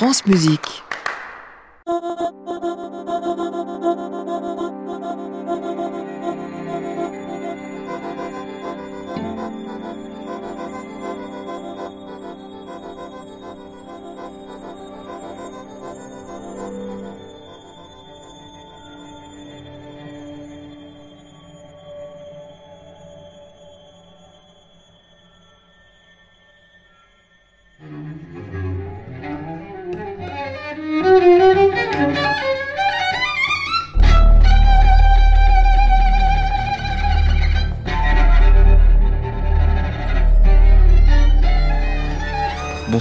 France Musique.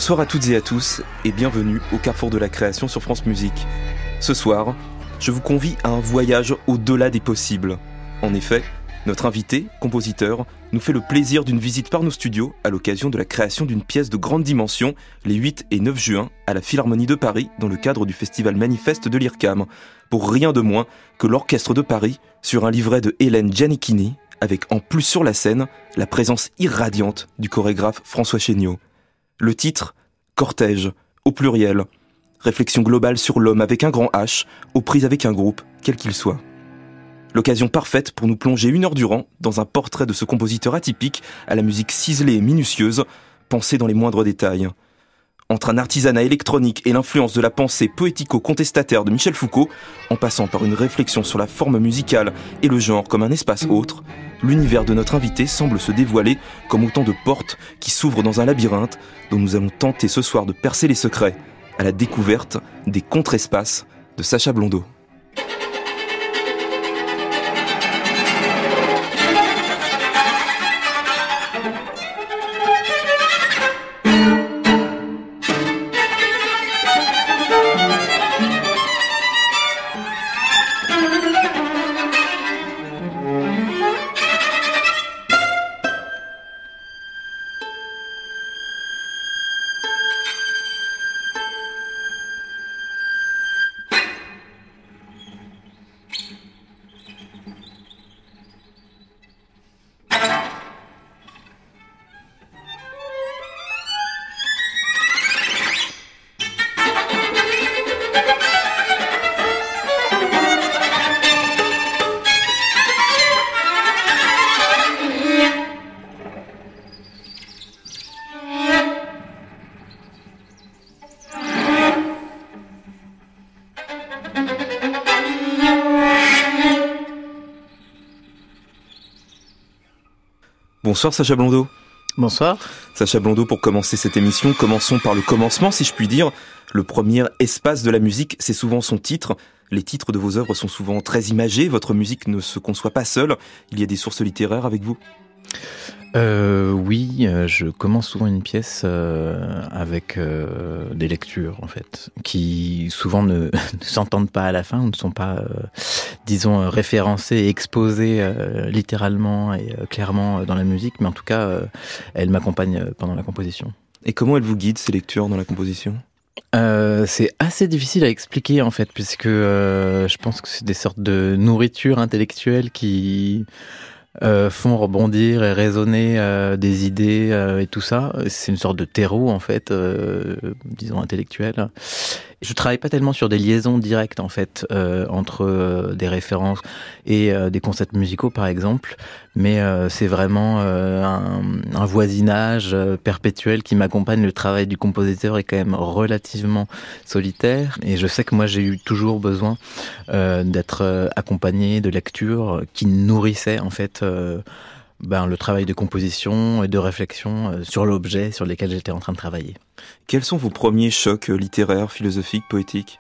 Bonsoir à toutes et à tous et bienvenue au Carrefour de la création sur France Musique. Ce soir, je vous convie à un voyage au-delà des possibles. En effet, notre invité, compositeur, nous fait le plaisir d'une visite par nos studios à l'occasion de la création d'une pièce de grande dimension les 8 et 9 juin à la Philharmonie de Paris dans le cadre du festival manifeste de l'IRCAM, pour rien de moins que l'Orchestre de Paris sur un livret de Hélène Giannichini avec en plus sur la scène la présence irradiante du chorégraphe François Chéniaud. Le titre Cortège, au pluriel. Réflexion globale sur l'homme avec un grand H, aux prises avec un groupe, quel qu'il soit. L'occasion parfaite pour nous plonger une heure durant dans un portrait de ce compositeur atypique à la musique ciselée et minutieuse, pensée dans les moindres détails. Entre un artisanat électronique et l'influence de la pensée poético-contestataire de Michel Foucault, en passant par une réflexion sur la forme musicale et le genre comme un espace autre, l'univers de notre invité semble se dévoiler comme autant de portes qui s'ouvrent dans un labyrinthe dont nous allons tenter ce soir de percer les secrets à la découverte des contre-espaces de Sacha Blondeau. Bonsoir Sacha Blondeau. Bonsoir. Sacha Blondeau, pour commencer cette émission, commençons par le commencement, si je puis dire. Le premier espace de la musique, c'est souvent son titre. Les titres de vos œuvres sont souvent très imagés. Votre musique ne se conçoit pas seule. Il y a des sources littéraires avec vous euh, oui, euh, je commence souvent une pièce euh, avec euh, des lectures en fait, qui souvent ne, ne s'entendent pas à la fin ou ne sont pas, euh, disons, référencées et exposées euh, littéralement et clairement dans la musique, mais en tout cas, elles m'accompagnent pendant la composition. Et comment elles vous guident ces lectures dans la composition? Euh, c'est assez difficile à expliquer en fait, puisque euh, je pense que c'est des sortes de nourriture intellectuelle qui euh, font rebondir et résonner euh, des idées euh, et tout ça. C'est une sorte de terreau en fait, disons intellectuel. Je travaille pas tellement sur des liaisons directes en fait entre des références et des concepts musicaux par exemple, mais c'est vraiment un, un, voisinage perpétuel qui m'accompagne. Le travail du compositeur est quand même relativement solitaire et je sais que moi j'ai eu toujours besoin d'être accompagné de lectures qui nourrissaient en fait euh, ben, le travail de composition et de réflexion euh, sur l'objet sur lequel j'étais en train de travailler. Quels sont vos premiers chocs littéraires, philosophiques, poétiques?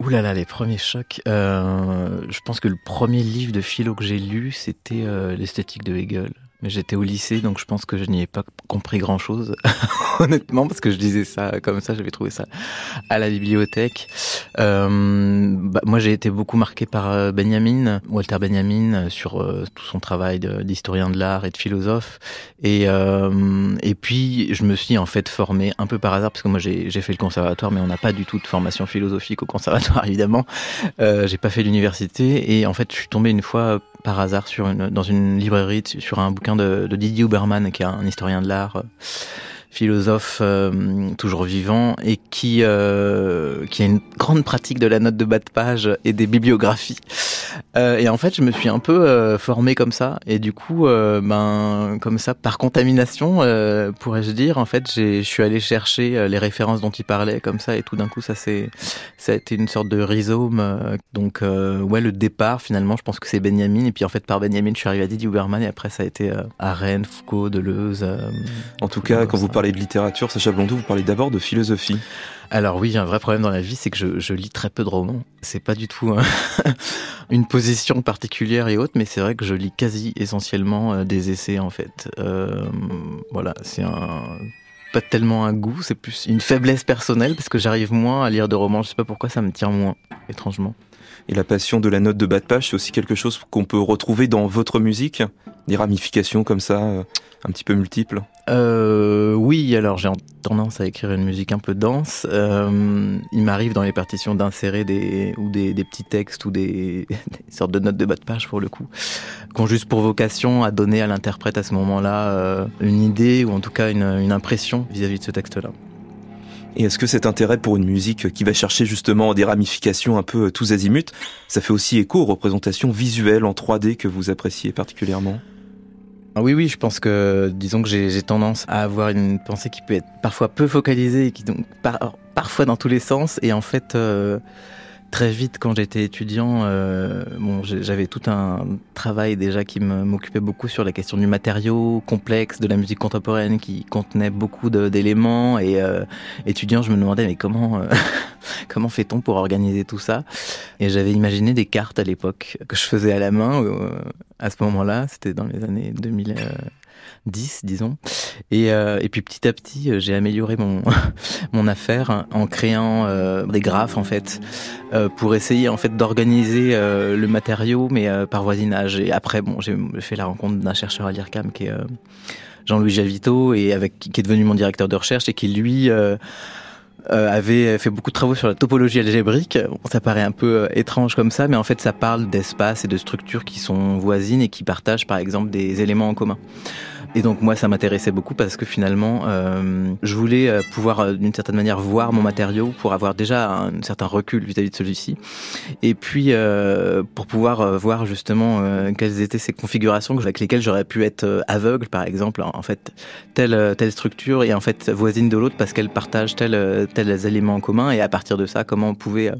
Ouh là là, les premiers chocs. Euh, je pense que le premier livre de philo que j'ai lu, c'était euh, l'esthétique de Hegel. Mais j'étais au lycée, donc je pense que je n'y ai pas compris grand-chose, honnêtement, parce que je disais ça comme ça, j'avais trouvé ça à la bibliothèque. Euh, bah, moi, j'ai été beaucoup marqué par euh, Benjamin, Walter Benjamin, euh, sur euh, tout son travail d'historien de, l'art et de philosophe. Et, euh, et puis, je me suis en fait formé un peu par hasard, parce que moi, j'ai fait le conservatoire, mais on n'a pas du tout de formation philosophique au conservatoire, évidemment. J'ai pas fait l'université, et en fait, je suis tombé une fois par hasard sur une, dans une librairie sur un bouquin de, de Didier Huberman, qui est un historien de l'art philosophe euh, toujours vivant et qui euh, qui a une grande pratique de la note de bas de page et des bibliographies. Euh, et en fait, je me suis un peu euh, formé comme ça et du coup, euh, ben comme ça, par contamination, pourrais-je dire, en fait, je suis allé chercher les références dont il parlait comme ça et tout d'un coup, ça ça a été une sorte de rhizome. donc ouais, le départ finalement, je pense que c'est Benjamin et puis en fait par Benjamin, je suis arrivé à Didier Huberman et après ça a été à Rennes, Foucault, Deleuze. en tout cas, quand vous parlez de littérature, Sacha Blondeau, vous parlez d'abord de philosophie. Alors oui, un vrai problème dans la vie, c'est que je, lis très peu de romans. C'est pas du tout une position particulière et autre, mais c'est vrai que je lis quasi essentiellement euh, des essais en fait. Euh, voilà, c'est pas tellement un goût, c'est plus une faiblesse personnelle parce que j'arrive moins à lire de romans. Je sais pas pourquoi ça me tient moins, étrangement. Et la passion de la note de bas de page, c'est aussi quelque chose qu'on peut retrouver dans votre musique, des ramifications comme ça, euh, un petit peu multiples? Euh, oui, alors j'ai tendance à écrire une musique un peu dense. Euh, il m'arrive dans les partitions d'insérer des des, petits textes ou des, sortes de notes de bas de page pour le coup, qui ont juste pour vocation à donner à l'interprète à ce moment-là une idée ou en tout cas une, impression vis-à-vis de ce texte-là. Et est-ce que cet intérêt pour une musique qui va chercher justement des ramifications un peu tous azimuts, ça fait aussi écho aux représentations visuelles en 3D que vous appréciez particulièrement? Ah oui, oui, je pense que, disons que j'ai tendance à avoir une pensée qui peut être parfois peu focalisée et qui donc parfois dans tous les sens. Et en fait, euh, très vite, quand j'étais étudiant, euh, bon, j'avais tout un travail déjà qui m'occupait beaucoup sur la question du matériau complexe de la musique contemporaine, qui contenait beaucoup d'éléments. Et euh, étudiant, je me demandais mais comment comment fait-on pour organiser tout ça? Et j'avais imaginé des cartes à l'époque que je faisais à la main à ce moment-là, c'était dans les années 2010, disons. Et, euh, et puis petit à petit, euh, j'ai amélioré mon, mon affaire en créant euh, des graphes, en fait, pour essayer en fait d'organiser le matériau, mais par voisinage. Et après, bon, j'ai fait la rencontre d'un chercheur à l'IRCAM qui est Jean-Louis Javito, et avec, qui est devenu mon directeur de recherche, et qui lui euh, avait fait beaucoup de travaux sur la topologie algébrique. ça paraît un peu euh, étrange comme ça, mais en fait, ça parle d'espaces et de structures qui sont voisines et qui partagent, par exemple, des éléments en commun. Et donc moi, ça m'intéressait beaucoup parce que finalement, euh, je voulais euh, pouvoir euh, d'une certaine manière voir mon matériau pour avoir déjà un certain recul vis-à-vis de celui-ci. Et puis euh, pour pouvoir euh, voir justement quelles étaient ces configurations avec lesquelles j'aurais pu être aveugle, par exemple. En fait, telle telle structure est en fait voisine de l'autre parce qu'elle partage tel tels éléments en commun. Et à partir de ça, comment on pouvait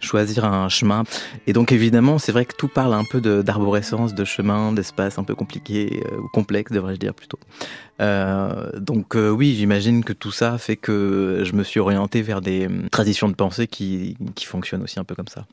choisir un chemin. Et donc évidemment, c'est vrai que tout parle un peu d'arborescence, de, chemin, d'espace un peu compliqué ou complexe, devrais-je dire plutôt. Euh, donc euh, oui, j'imagine que tout ça fait que je me suis orienté vers des hum, traditions de pensée qui fonctionnent aussi un peu comme ça.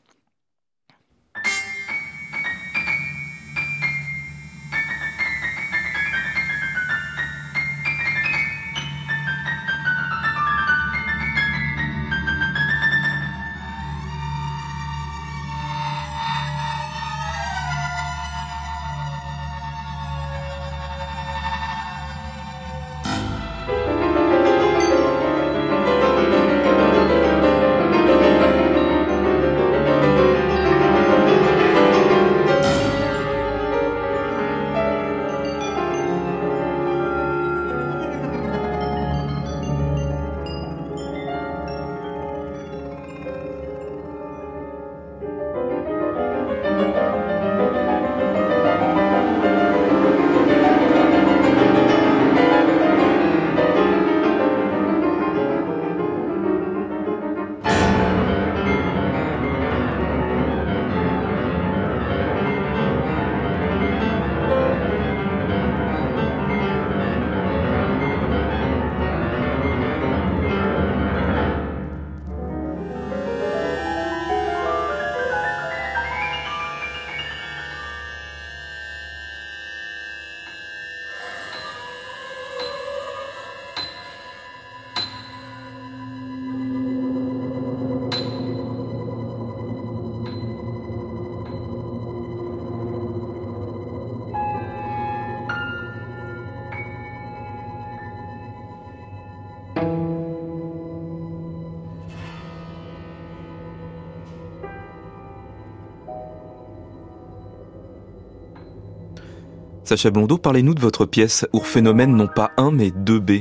Sacha Blondeau, parlez-nous de votre pièce Phénomène, non pas un mais deux B.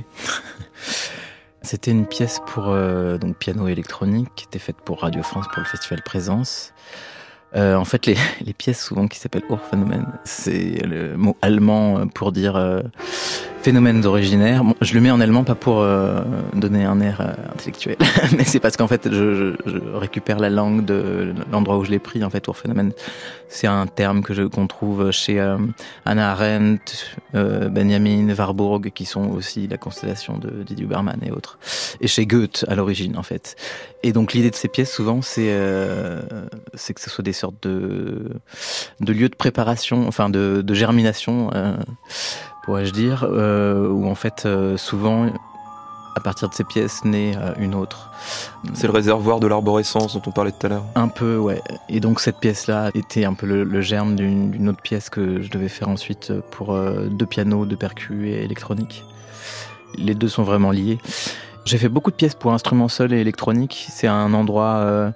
C'était une pièce pour euh, piano électronique qui était faite pour Radio France pour le festival Présence. Euh, en fait, les, pièces souvent qui s'appellent Urphénomène, c'est le mot allemand pour dire euh, phénomènes originaires. Bon, je le mets en allemand pas pour euh, donner un air euh, intellectuel, mais c'est parce qu'en fait je, je, je, récupère la langue de l'endroit où je l'ai pris. En fait, phénomène, c'est un terme que qu'on trouve chez euh, Anna Arendt, euh, Benjamin Warburg, qui sont aussi la constellation de Didier Huberman et autres, et chez Goethe à l'origine en fait. Et donc l'idée de ces pièces souvent c'est c'est que ce soit des sortes de de lieux de préparation, enfin de, de germination pourrais-je dire, euh, où en fait euh, souvent à partir de ces pièces naît euh, une autre. C'est le réservoir de l'arborescence dont on parlait tout à l'heure. Un peu, ouais. Et donc cette pièce-là était un peu le, le germe d'une autre pièce que je devais faire ensuite pour euh, deux pianos, deux percus et électronique. Les deux sont vraiment liés. J'ai fait beaucoup de pièces pour instruments seuls et électronique. C'est un endroit euh,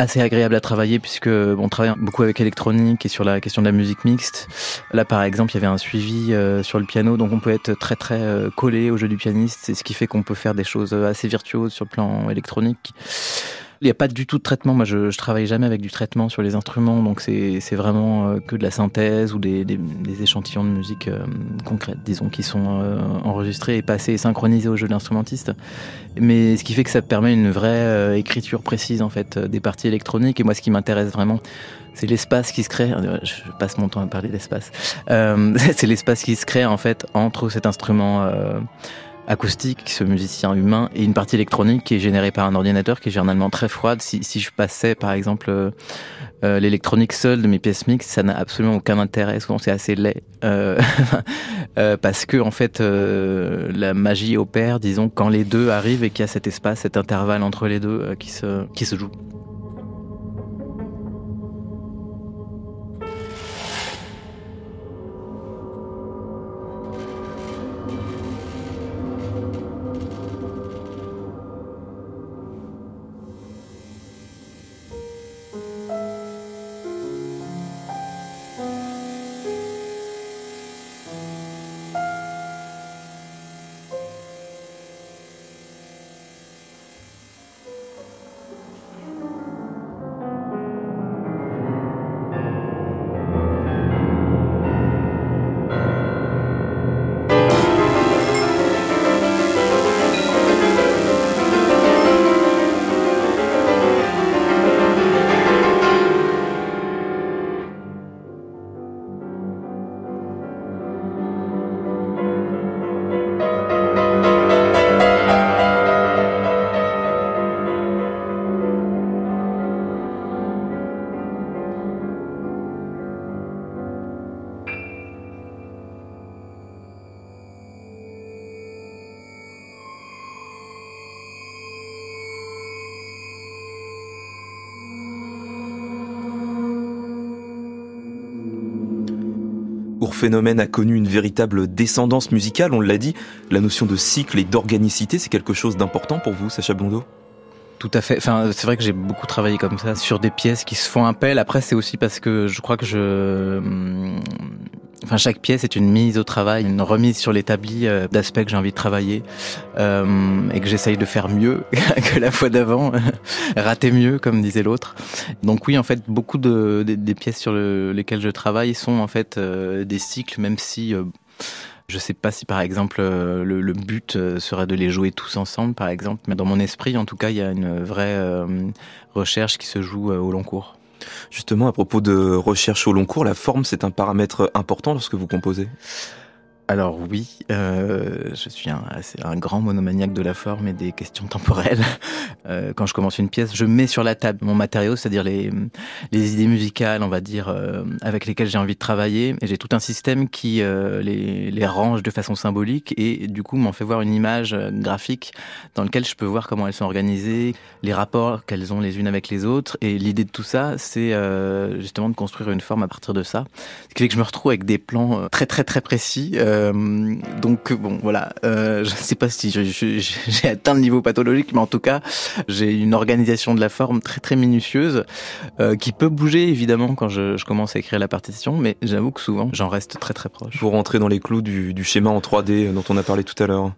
assez agréable à travailler puisque on travaille beaucoup avec électronique et sur la question de la musique mixte. Là, par exemple, il y avait un suivi euh, sur le piano, donc on peut être très très euh, collé au jeu du pianiste. C'est ce qui fait qu'on peut faire des choses assez virtuoses sur le plan électronique. Il n'y a pas du tout de traitement. Moi, je, je travaille jamais avec du traitement sur les instruments, donc c'est vraiment euh, que de la synthèse ou des, des, des échantillons de musique euh, concrète, disons, qui sont euh, enregistrés et passés et synchronisés au jeu de l'instrumentiste. Mais ce qui fait que ça permet une vraie écriture précise en fait des parties électroniques. Et moi, ce qui m'intéresse vraiment, c'est l'espace qui se crée. Je passe mon temps à parler d'espace. C'est l'espace qui se crée en fait entre cet instrument acoustique, ce musicien humain, et une partie électronique qui est générée par un ordinateur qui est généralement très froide. Si, si je passais par exemple euh, euh, l'électronique seule de mes pièces mixtes, ça n'a absolument aucun intérêt. Souvent c'est assez laid euh, parce que en fait la magie opère, disons, quand les deux arrivent et qu'il y a cet espace, cet intervalle entre les deux qui se qui se joue. Phénomène a connu une véritable descendance musicale, on l'a dit. La notion de cycle et d'organicité, c'est quelque chose d'important pour vous, Sacha Blondeau? Tout à fait. Enfin, c'est vrai que j'ai beaucoup travaillé comme ça sur des pièces qui se font appel. Après, c'est aussi parce que je crois que je, enfin, chaque pièce est une mise au travail, une remise sur l'établi euh, d'aspects que j'ai envie de travailler euh, et que j'essaye de faire mieux que la fois d'avant, rater mieux, comme disait l'autre. Donc oui, en fait, beaucoup de, des, des pièces sur le, lesquelles je travaille sont en fait euh, des cycles, même si euh, je sais pas si par exemple le, le, but serait de les jouer tous ensemble, par exemple, mais dans mon esprit, en tout cas, il y a une vraie euh, recherche qui se joue au long cours. Justement, à propos de recherche au long cours, la forme, c'est un paramètre important lorsque vous composez? Alors oui, euh, je suis un, un, grand monomaniaque de la forme et des questions temporelles. Euh, quand je commence une pièce, je mets sur la table mon matériau, c'est-à-dire les, les idées musicales, on va dire, euh, avec lesquelles j'ai envie de travailler. Et j'ai tout un système qui euh, les, les, range de façon symbolique et du coup m'en fait voir une image graphique dans laquelle je peux voir comment elles sont organisées, les rapports qu'elles ont les unes avec les autres. Et l'idée de tout ça, c'est euh, justement de construire une forme à partir de ça. Ce qui fait que je me retrouve avec des plans très très très précis. Euh, euh, donc bon, voilà. Euh, je ne sais pas si j'ai atteint le niveau pathologique, mais en tout cas, j'ai une organisation de la forme très très minutieuse euh, qui peut bouger évidemment quand je, commence à écrire la partition, mais j'avoue que souvent j'en reste très très proche. Pour rentrer dans les clous du, du schéma en 3D dont on a parlé tout à l'heure.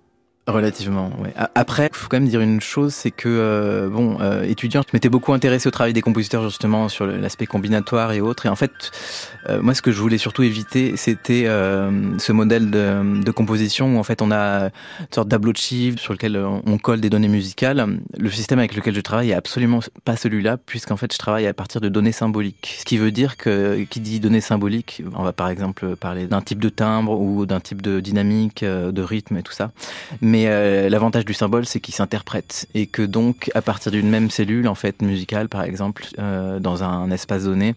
Relativement, oui. Après, il faut quand même dire une chose, c'est que, euh, bon, euh, étudiant, je m'étais beaucoup intéressé au travail des compositeurs justement sur l'aspect combinatoire et autres. Et en fait, euh, moi, ce que je voulais surtout éviter, c'était euh, ce modèle de, de, composition où en fait on a une sorte d'tableau de chiffres sur lequel on colle des données musicales. Le système avec lequel je travaille est absolument pas celui-là, puisqu'en fait je travaille à partir de données symboliques. Ce qui veut dire que qui dit données symboliques, on va par exemple parler d'un type de timbre ou d'un type de dynamique, de rythme et tout ça. Euh, l'avantage du symbole, c'est qu'il s'interprète et que donc, à partir d'une même cellule, en fait, musicale, par exemple, euh, dans un espace donné,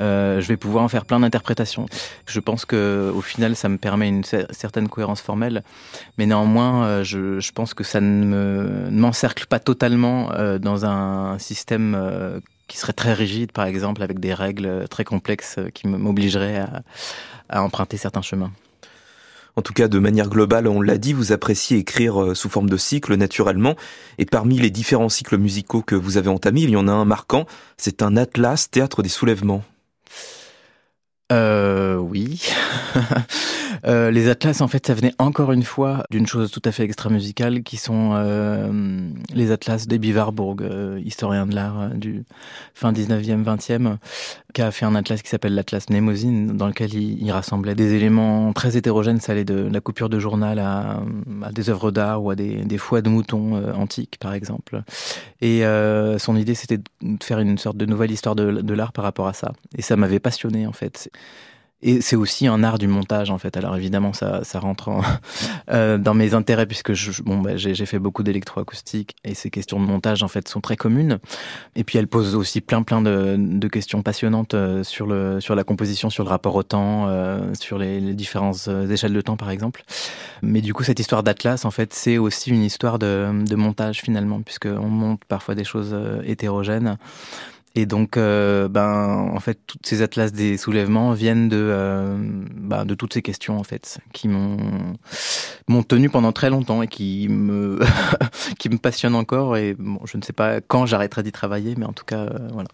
euh, je vais pouvoir en faire plein d'interprétations. Je pense que, au final, ça me permet une certaine cohérence formelle, mais néanmoins, je, pense que ça ne m'encercle pas totalement dans un système qui serait très rigide, par exemple, avec des règles très complexes qui m'obligeraient à emprunter certains chemins. En tout cas, de manière globale, on l'a dit, vous appréciez écrire euh, sous forme de cycle naturellement. Et parmi les différents cycles musicaux que vous avez entamés, il y en a un marquant. C'est un atlas théâtre des soulèvements. Euh, oui. Euh, les atlas, en fait, ça venait encore une fois d'une chose tout à fait extra-musicale, qui sont euh, les atlas d'Ebi Warburg, euh, historien de l'art du fin 19e, 20e, qui a fait un atlas qui s'appelle l'atlas Mnemosyne, dans lequel il, rassemblait des éléments très hétérogènes, ça allait de la coupure de journal à, des œuvres d'art ou à des, foies de moutons antiques, par exemple. Et son idée, c'était de faire une sorte de nouvelle histoire de l'art par rapport à ça. Et ça m'avait passionné, en fait. Et c'est aussi un art du montage en fait. Alors évidemment ça, rentre en, euh, dans mes intérêts puisque bon bah, j'ai fait beaucoup d'électroacoustique et ces questions de montage en fait sont très communes. Et puis elles posent aussi plein plein de, questions passionnantes euh, sur la composition, sur le rapport au temps, euh, sur les, différentes échelles de temps par exemple. Mais du coup cette histoire d'Atlas en fait c'est aussi une histoire de, de montage finalement puisque on monte parfois des choses hétérogènes. Et donc, euh, ben, en fait, toutes ces atlas des soulèvements viennent de, euh, ben, de toutes ces questions, en fait, qui m'ont, tenu pendant très longtemps et qui me, qui me passionnent encore. Et bon, je ne sais pas quand j'arrêterai d'y travailler, mais en tout cas, euh, voilà.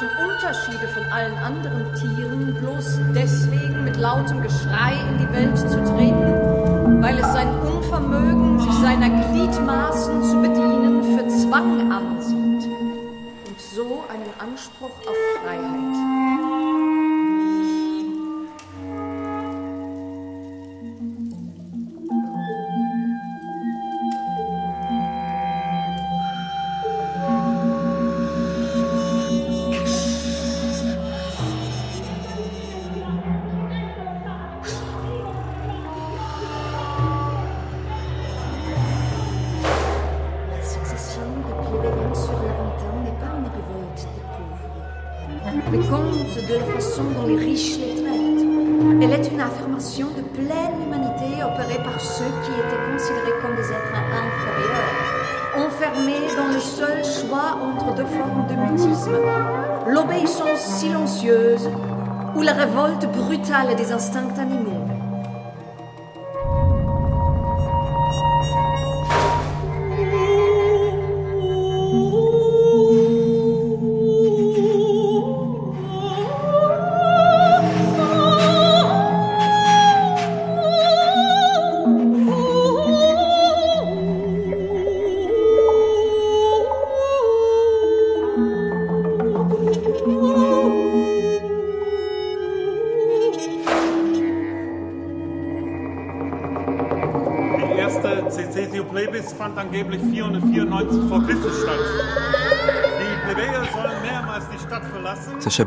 Zum Unterschiede von allen anderen Tieren bloß deswegen mit lautem Geschrei in die Welt zu treten, weil es sein Unvermögen, sich seiner Gliedmaßen zu bedienen, für Zwang ansieht und so einen Anspruch auf Freiheit. Brutale des instincts animaux.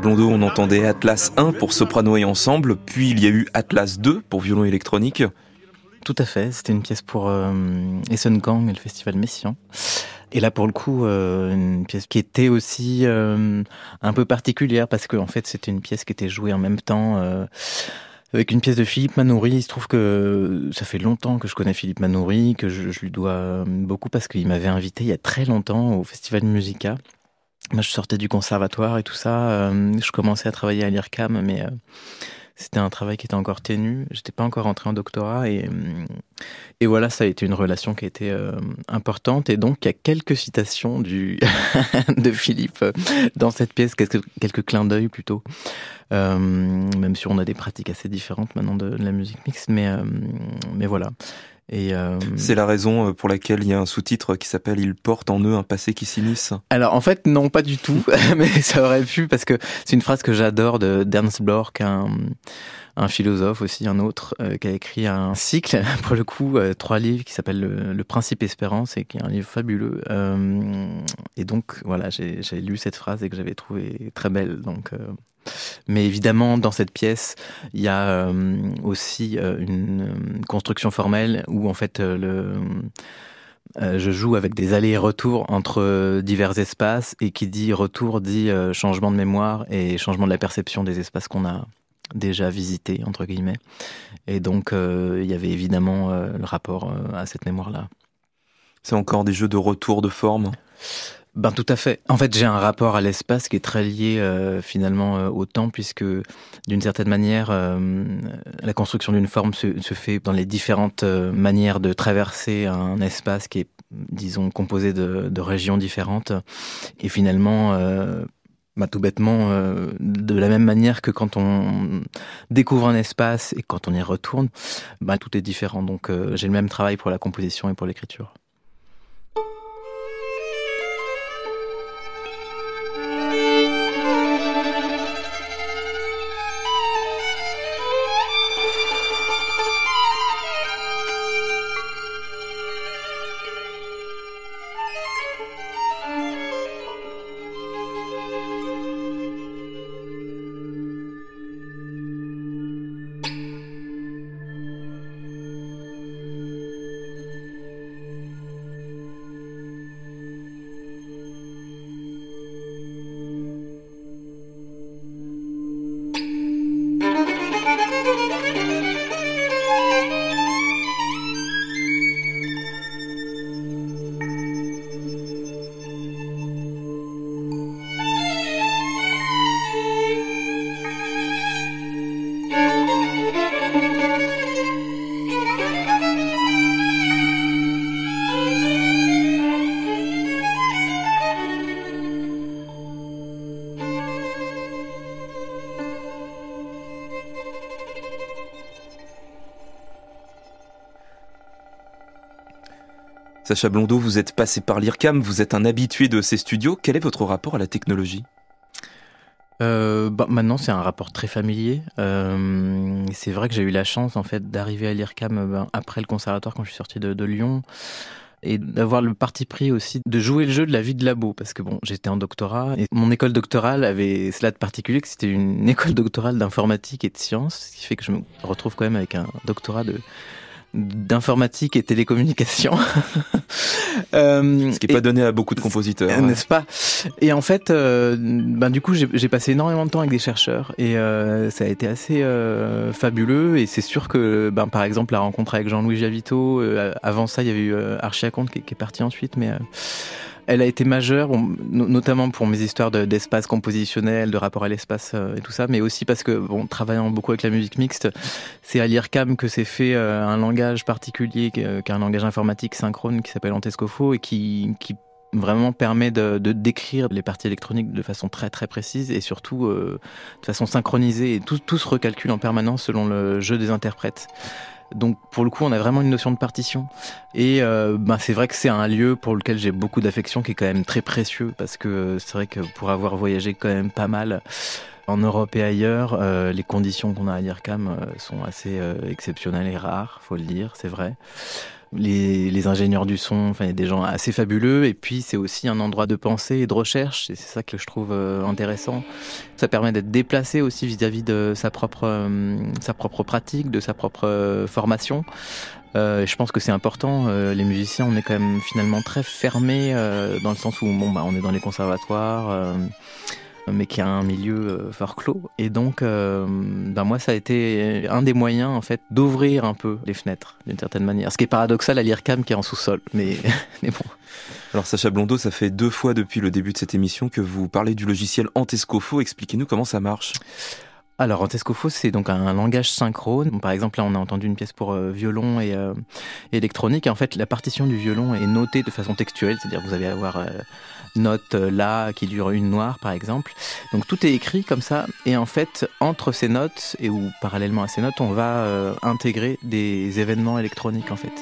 On entendait Atlas 1 pour soprano et ensemble, puis il y a eu Atlas 2 pour violon électronique. Tout à fait, c'était une pièce pour euh, Essen et le festival Messian. Et là, pour le coup, euh, une pièce qui était aussi euh, un peu particulière parce qu'en en fait, c'était une pièce qui était jouée en même temps euh, avec une pièce de Philippe Manoury. Il se trouve que ça fait longtemps que je connais Philippe Manoury, que je, je lui dois beaucoup parce qu'il m'avait invité il y a très longtemps au Festival Musica. Moi, je sortais du conservatoire et tout ça. Euh, je commençais à travailler à l'IRCAM, mais euh, c'était un travail qui était encore ténu. J'étais pas encore entré en doctorat et, et voilà, ça a été une relation qui a été euh, importante. Et donc, il y a quelques citations de Philippe dans cette pièce, quelques, quelques clins d'œil plutôt. Euh, même si on a des pratiques assez différentes maintenant de, la musique mixte, mais euh, mais voilà. Et euh... C'est la raison euh, pour laquelle il y a un sous-titre qui s'appelle Ils portent en eux un passé qui s'immisce. Alors en fait non pas du tout, mais ça aurait pu parce que c'est une phrase que j'adore de Ernst Bloch, un, un philosophe aussi, un autre, euh, qui a écrit un cycle pour le coup euh, trois livres qui s'appelle le, le, Principe Espérance et qui est un livre fabuleux. Euh, et donc voilà j'ai lu cette phrase et que j'avais trouvé très belle donc. Mais évidemment, dans cette pièce, il y a euh, aussi euh, une construction formelle où en fait euh, le euh, je joue avec des allers et retours entre divers espaces et qui dit retour dit euh, changement de mémoire et changement de la perception des espaces qu'on a déjà visités entre guillemets. Et donc euh, il y avait évidemment le rapport à cette mémoire là. C'est encore des jeux de retour de forme? Ben tout à fait. En fait, j'ai un rapport à l'espace qui est très lié euh, finalement euh, au temps, puisque d'une certaine manière, euh, la construction d'une forme se, se, fait dans les différentes euh, manières de traverser un espace qui est, disons, composé de, de régions différentes. Et finalement, euh, bah, tout bêtement, euh, de la même manière que quand on découvre un espace et quand on y retourne, bah, tout est différent. Donc euh, j'ai le même travail pour la composition et pour l'écriture. Sacha vous êtes passé par l'IRCAM, vous êtes un habitué de ces studios. Quel est votre rapport à la technologie? Euh, bah, maintenant, c'est un rapport très familier. Euh, c'est vrai que j'ai eu la chance en fait d'arriver à l'IRCAM ben, après le conservatoire quand je suis sorti de, de Lyon et d'avoir le parti pris aussi de jouer le jeu de la vie de labo parce que bon j'étais en doctorat et mon école doctorale avait cela de particulier que c'était une école doctorale d'informatique et de sciences ce qui fait que je me retrouve quand même avec un doctorat de d'informatique et télécommunication. euh, Ce qui n'est pas donné à beaucoup de compositeurs. Euh, n'est-ce pas? Et en fait, euh, ben du coup, j'ai passé énormément de temps avec des chercheurs et euh, ça a été assez euh, fabuleux. Et c'est sûr que, ben, par exemple, la rencontre avec Jean-Louis Javito, avant ça, il y avait eu Archie Aconte qui, qui, est parti ensuite, mais elle a été majeure, notamment pour mes histoires d'espace compositionnel, de rapport à l'espace euh, et tout ça, mais aussi parce que, bon, travaillant beaucoup avec la musique mixte, c'est à l'IRCAM que s'est fait euh, un langage particulier, qui est un langage informatique synchrone qui s'appelle Antescofo et qui, qui vraiment permet de, de, décrire les parties électroniques de façon très très précise et surtout euh, de façon synchronisée et tout, tout se recalcule en permanence selon le jeu des interprètes. Donc pour le coup, on a vraiment une notion de partition. Et euh, ben, c'est vrai que c'est un lieu pour lequel j'ai beaucoup d'affection, qui est quand même très précieux, parce que c'est vrai que pour avoir voyagé quand même pas mal en Europe et ailleurs, euh, les conditions qu'on a à l'IRCAM euh, sont assez euh, exceptionnelles et rares, faut le dire, c'est vrai les, les, ingénieurs du son, enfin, il y a des gens assez fabuleux. Et puis, c'est aussi un endroit de pensée et de recherche. Et c'est ça que je trouve euh, intéressant. Ça permet d'être déplacé aussi vis-à-vis de sa propre, euh, sa propre pratique, de sa propre euh, formation. Euh, je pense que c'est important. les musiciens, on est quand même finalement très fermés dans le sens où bon, bah, on est dans les conservatoires mais qui a un milieu euh, fort clos. Et donc, euh, ben moi, ça a été un des moyens, en fait, d'ouvrir un peu les fenêtres, d'une certaine manière. Ce qui est paradoxal à l'IRCAM qui est en sous-sol, mais, mais bon. Alors Sacha Blondeau, ça fait deux fois depuis le début de cette émission que vous parlez du logiciel Antescofo. Expliquez-nous comment ça marche. Alors, Antescofo, c'est donc un langage synchrone. Par exemple, là, on a entendu une pièce pour euh, violon et euh, électronique. Et en fait, la partition du violon est notée de façon textuelle, c'est-à-dire que vous allez avoir note euh, là qui dure une noire par exemple. Donc tout est écrit comme ça et en fait entre ces notes et ou parallèlement à ces notes on va euh, intégrer des événements électroniques en fait.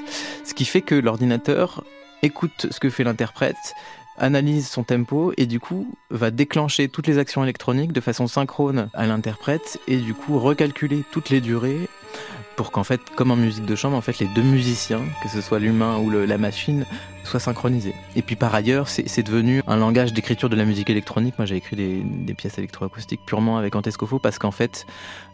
Ce qui fait que l'ordinateur écoute ce que fait l'interprète analyse son tempo et du coup va déclencher toutes les actions électroniques de façon synchrone à l'interprète et du coup recalculer toutes les durées pour qu'en fait, comme en musique de chambre, en fait, les deux musiciens, que ce soit l'humain ou la machine, soient synchronisés. Et puis par ailleurs, c'est devenu un langage d'écriture de la musique électronique. Moi, j'ai écrit des, pièces électroacoustiques purement avec Antescofo parce qu'en fait,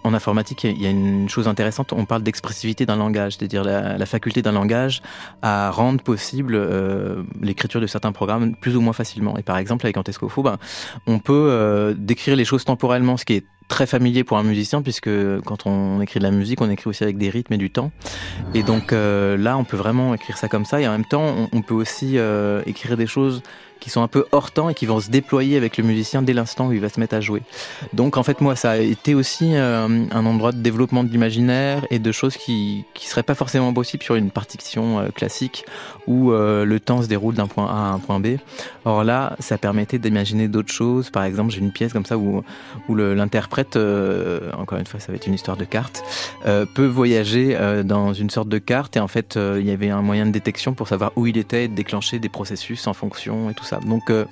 en informatique, il y, a une chose intéressante. On parle d'expressivité d'un langage, c'est-à-dire la, la, faculté d'un langage à rendre possible euh, l'écriture de certains programmes plus ou moins facilement. Et par exemple, avec Antescofo, ben, on peut euh, décrire les choses temporellement, ce qui est très familier pour un musicien puisque quand on écrit de la musique, on écrit aussi avec des rythmes et du temps. Et donc euh, là, on peut vraiment écrire ça comme ça et en même temps, on, peut aussi euh, écrire des choses qui sont un peu hors temps et qui vont se déployer avec le musicien dès l'instant où il va se mettre à jouer. Donc en fait moi ça a été aussi euh, un endroit de développement de l'imaginaire et de choses qui qui seraient pas forcément possibles sur une partition euh, classique où euh, le temps se déroule d'un point A à un point B. Or là ça permettait d'imaginer d'autres choses. Par exemple j'ai une pièce comme ça où où l'interprète encore une fois ça va être une histoire de carte peut voyager dans une sorte de carte et en fait il y avait un moyen de détection pour savoir où il était et de déclencher des processus en fonction et tout Donc euh,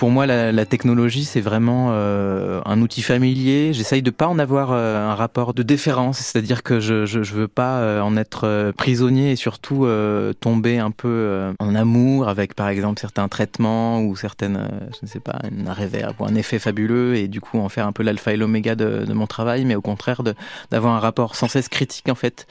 pour moi, la, la technologie, c'est vraiment euh, un outil familier. J'essaye de pas en avoir euh, un rapport de déférence, c'est-à-dire que je, je, je veux pas euh, en être euh, prisonnier et surtout euh, tomber un peu euh, en amour avec, par exemple, certains traitements ou certaines, je ne sais pas, un réverb ou un effet fabuleux et du coup en faire un peu l'alpha et l'oméga de, de, mon travail, mais au contraire d'avoir un rapport sans cesse critique en fait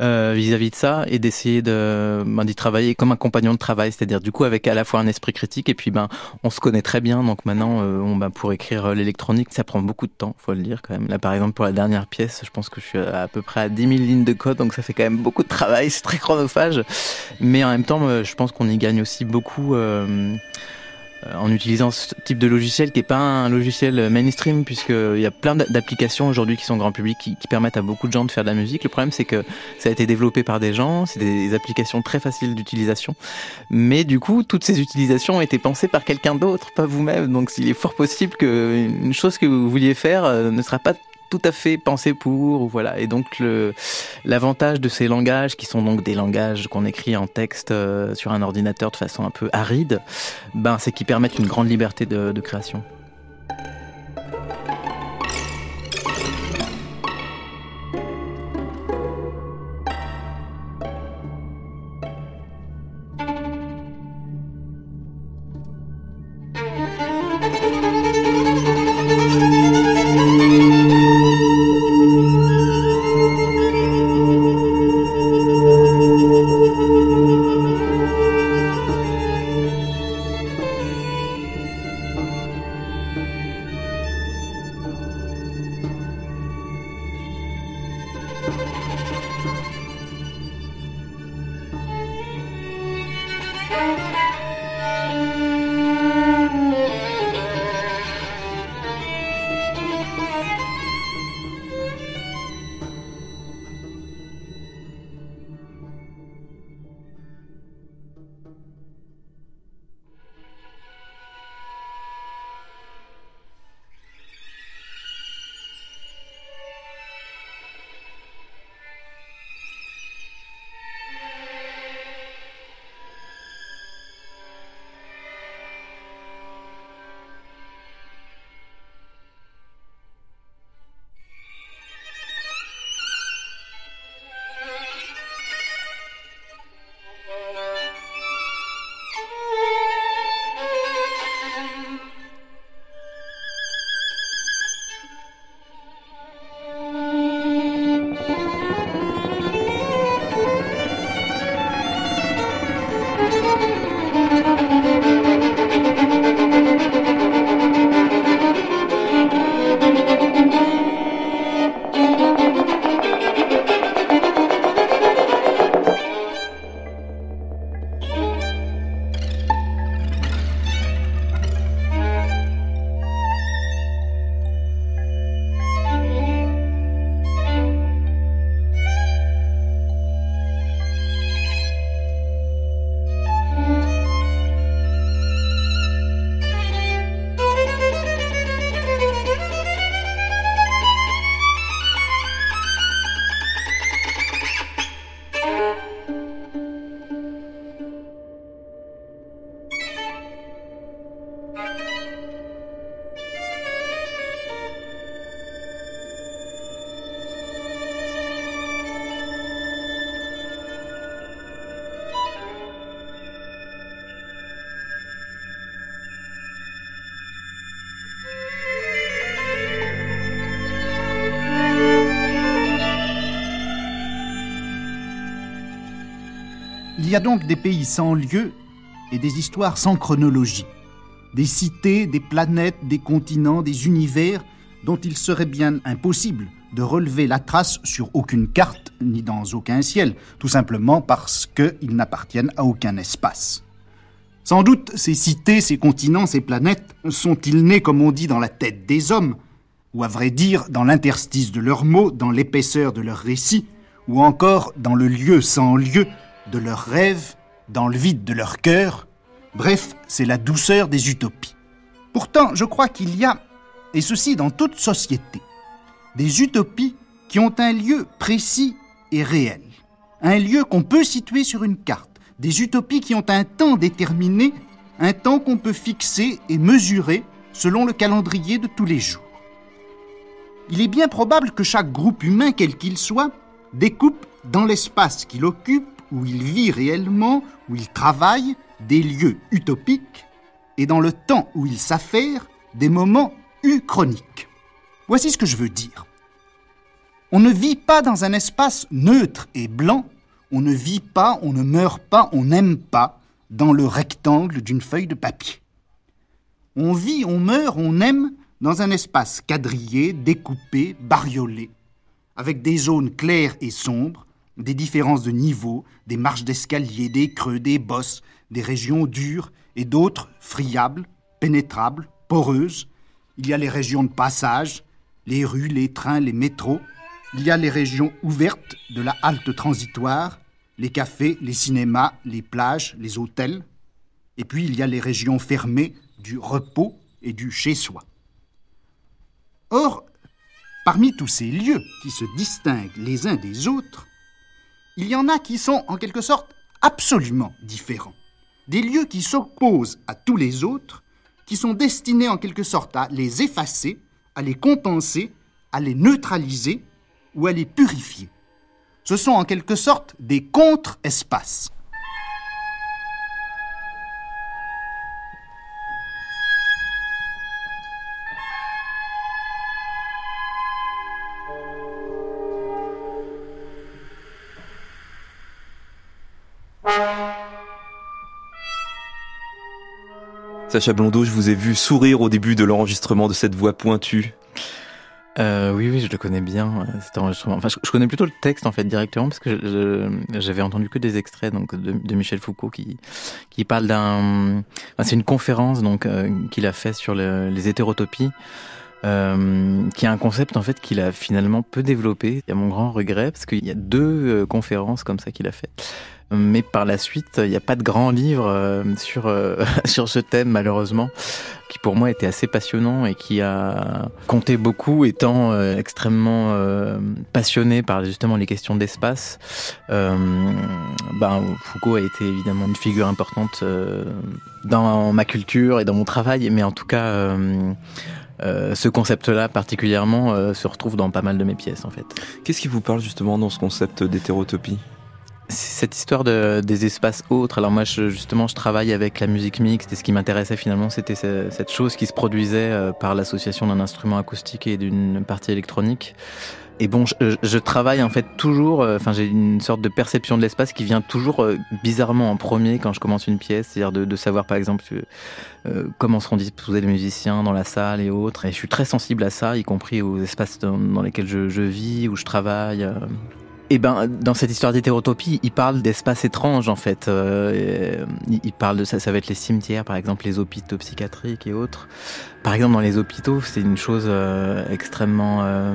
vis-à-vis -vis de ça et d'essayer de ben, d'y travailler comme un compagnon de travail, c'est-à-dire du coup avec à la fois un esprit critique et puis ben on se connaît très bien. Donc maintenant, euh, bah, pour écrire euh, l'électronique, ça prend beaucoup de temps, faut le dire quand même. Là, par exemple, pour la dernière pièce, je pense que je suis à, peu près à 10 000 lignes de code, donc ça fait quand même beaucoup de travail. C'est très chronophage, mais en même temps, euh, je pense qu'on y gagne aussi beaucoup. En utilisant ce type de logiciel qui n'est pas un logiciel mainstream puisqu'il y a plein d'applications aujourd'hui qui sont grand public qui, qui, permettent à beaucoup de gens de faire de la musique. Le problème c'est que ça a été développé par des gens, c'est des applications très faciles d'utilisation, mais du coup toutes ces utilisations ont été pensées par quelqu'un d'autre, pas vous-même. Donc il est fort possible qu'une chose que vous vouliez faire euh, ne sera pas tout à fait pensé pour, voilà. Et donc l'avantage de ces langages, qui sont donc des langages qu'on écrit en texte euh, sur un ordinateur de façon un peu aride, ben c'est qu'ils permettent une grande liberté de, de création. A donc des pays sans lieu et des histoires sans chronologie, des cités, des planètes, des continents, des univers dont il serait bien impossible de relever la trace sur aucune carte ni dans aucun ciel, tout simplement parce qu'ils n'appartiennent à aucun espace. Sans doute, ces cités, ces continents, ces planètes sont-ils nés, comme on dit, dans la tête des hommes, ou à vrai dire, dans l'interstice de leurs mots, dans l'épaisseur de leurs récits, ou encore dans le lieu sans lieu de leurs rêves, dans le vide de leur cœur. Bref, c'est la douceur des utopies. Pourtant, je crois qu'il y a, et ceci dans toute société, des utopies qui ont un lieu précis et réel, un lieu qu'on peut situer sur une carte, des utopies qui ont un temps déterminé, un temps qu'on peut fixer et mesurer selon le calendrier de tous les jours. Il est bien probable que chaque groupe humain, quel qu'il soit, découpe dans l'espace qu'il occupe, où il vit réellement, où il travaille, des lieux utopiques, et dans le temps où il s'affaire, des moments uchroniques. Voici ce que je veux dire. On ne vit pas dans un espace neutre et blanc, on ne vit pas, on ne meurt pas, on n'aime pas dans le rectangle d'une feuille de papier. On vit, on meurt, on aime dans un espace quadrillé, découpé, bariolé, avec des zones claires et sombres, des différences de niveau, des marches d'escalier, des creux, des bosses, des régions dures et d'autres friables, pénétrables, poreuses. Il y a les régions de passage, les rues, les trains, les métros. Il y a les régions ouvertes de la halte transitoire, les cafés, les cinémas, les plages, les hôtels. Et puis il y a les régions fermées du repos et du chez-soi. Or, parmi tous ces lieux qui se distinguent les uns des autres, il y en a qui sont en quelque sorte absolument différents. Des lieux qui s'opposent à tous les autres, qui sont destinés en quelque sorte à les effacer, à les compenser, à les neutraliser ou à les purifier. Ce sont en quelque sorte des contre-espaces. Sacha Blondeau, je vous ai vu sourire au début de l'enregistrement de cette voix pointue. Euh, oui, oui, je le connais bien, euh, cet enregistrement. Enfin, je, connais plutôt le texte, en fait, directement, parce que j'avais entendu que des extraits donc, de, Michel Foucault qui, qui parle d'un... C'est une conférence donc euh, qu'il a fait sur le, les hétérotopies. Euh, qui est un concept en fait qu'il a finalement peu développé. A mon grand regret parce qu'il y a deux euh, conférences comme ça qu'il a fait mais par la suite, il n'y a pas de grand livre euh, sur, euh, sur ce thème, malheureusement, qui pour moi était assez passionnant et qui a compté beaucoup, étant euh, extrêmement passionné par justement les questions d'espace. ben, Foucault a été évidemment une figure importante dans ma culture et dans mon travail, mais en tout cas... Euh, ce concept-là particulièrement euh, se retrouve dans pas mal de mes pièces en fait. Qu'est-ce qui vous parle justement dans ce concept d'hétérotopie? Cette histoire de, des espaces autres. Alors moi, je, justement, je travaille avec la musique mixte et ce qui m'intéressait finalement, c'était cette chose qui se produisait euh, par l'association d'un instrument acoustique et d'une partie électronique. Et bon, je, je, travaille en fait toujours, euh, enfin j'ai une sorte de perception de l'espace qui vient toujours euh, bizarrement en premier quand je commence une pièce, c'est-à-dire de, de, savoir par exemple euh, comment seront disposés les musiciens dans la salle et autres. Et je suis très sensible à ça, y compris aux espaces dans, dans lesquels je, je, vis, où je travaille. Et ben, dans cette histoire d'hétérotopie, il parle d'espaces étranges en fait. Euh, il parle de ça, ça va être les cimetières, par exemple, les hôpitaux psychiatriques et autres. Par exemple, dans les hôpitaux, c'est une chose euh, extrêmement euh,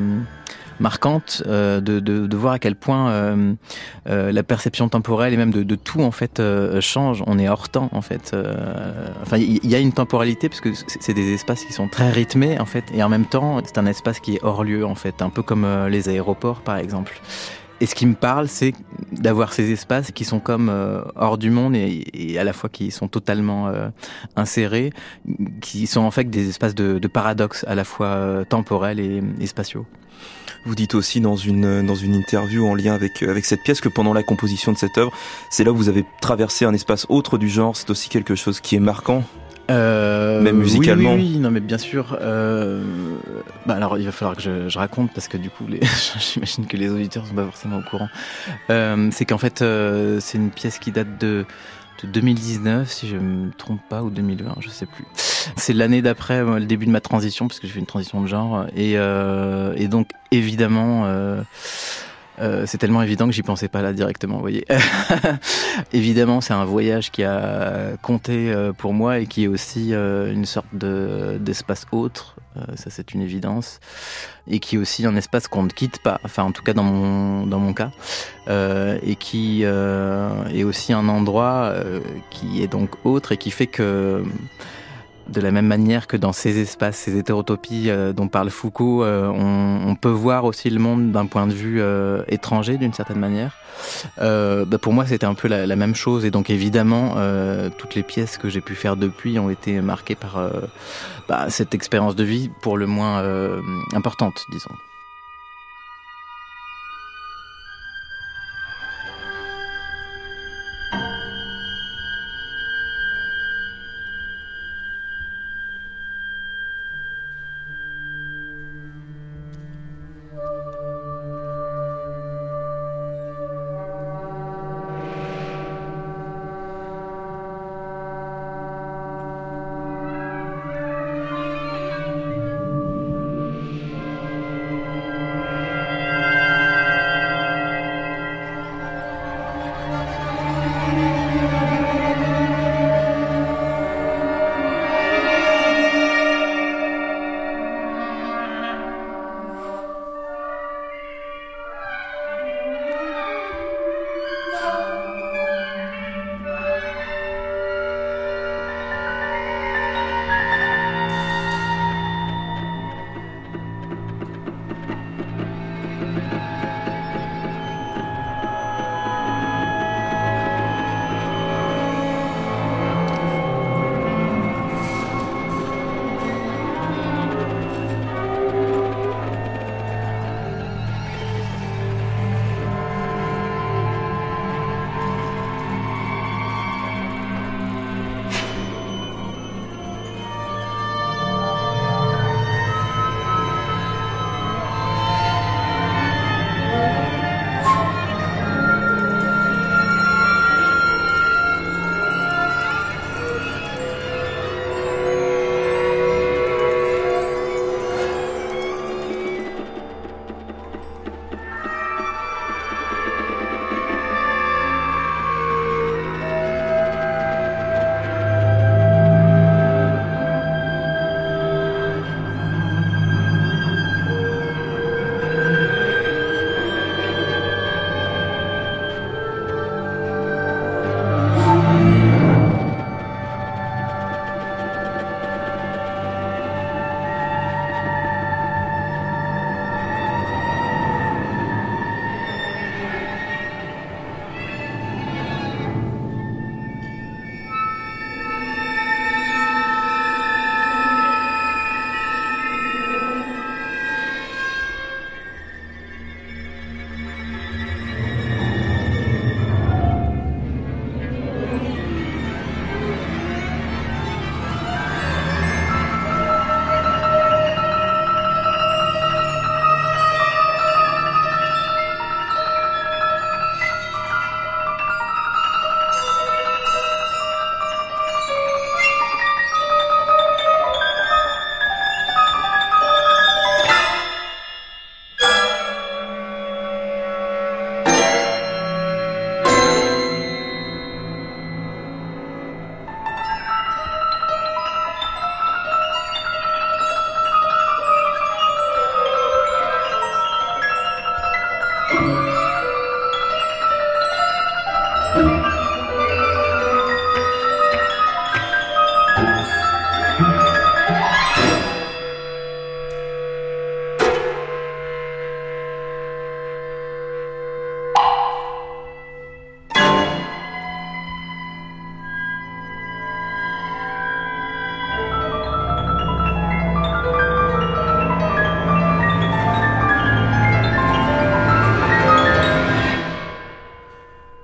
marquante euh, de, de, de, voir à quel point euh, euh, la perception temporelle et même de, de tout en fait change. On est hors temps en fait. enfin, il y, a une temporalité parce que c'est des espaces qui sont très rythmés en fait, et en même temps, c'est un espace qui est hors lieu en fait, un peu comme les aéroports par exemple. Et ce qui me parle, c'est d'avoir ces espaces qui sont comme euh, hors du monde et, et, à la fois qui sont totalement euh, insérés, qui sont en fait des espaces de, de paradoxe à la fois euh, temporels et, et, spatiaux. Vous dites aussi dans une dans une interview en lien avec avec cette pièce que pendant la composition de cette œuvre, c'est là où vous avez traversé un espace autre du genre. C'est aussi quelque chose qui est marquant Euh, Même musicalement. Oui, oui, oui, non, mais bien sûr. Euh, bah alors, il va falloir que je, je raconte parce que du coup, les- j'imagine que les auditeurs sont pas forcément au courant. Euh, c'est qu'en fait, euh, c'est une pièce qui date de, de 2019, si je me trompe pas, ou 2020, je sais plus. C'est l'année d'après euh, le début de ma transition, parce que j'ai fait une transition de genre, et, euh, et donc évidemment. Euh, c'est tellement évident que j'y pensais pas là directement, vous voyez. Évidemment, c'est un voyage qui a compté euh, pour moi et qui est aussi euh, une sorte de d'espace autre. Ça, c'est une évidence. Et qui est aussi un espace qu'on ne quitte pas. Enfin, en tout cas, dans mon dans mon cas, et qui est aussi un endroit qui est donc autre et qui fait que de la même manière que dans ces espaces, ces hétérotopies euh, dont parle Foucault, euh, on, peut voir aussi le monde d'un point de vue euh, étranger d'une certaine manière. Euh, bah, pour moi, c'était un peu la, même chose, et donc évidemment, toutes les pièces que j'ai pu faire depuis ont été marquées par bah, cette expérience de vie, pour le moins importante, disons.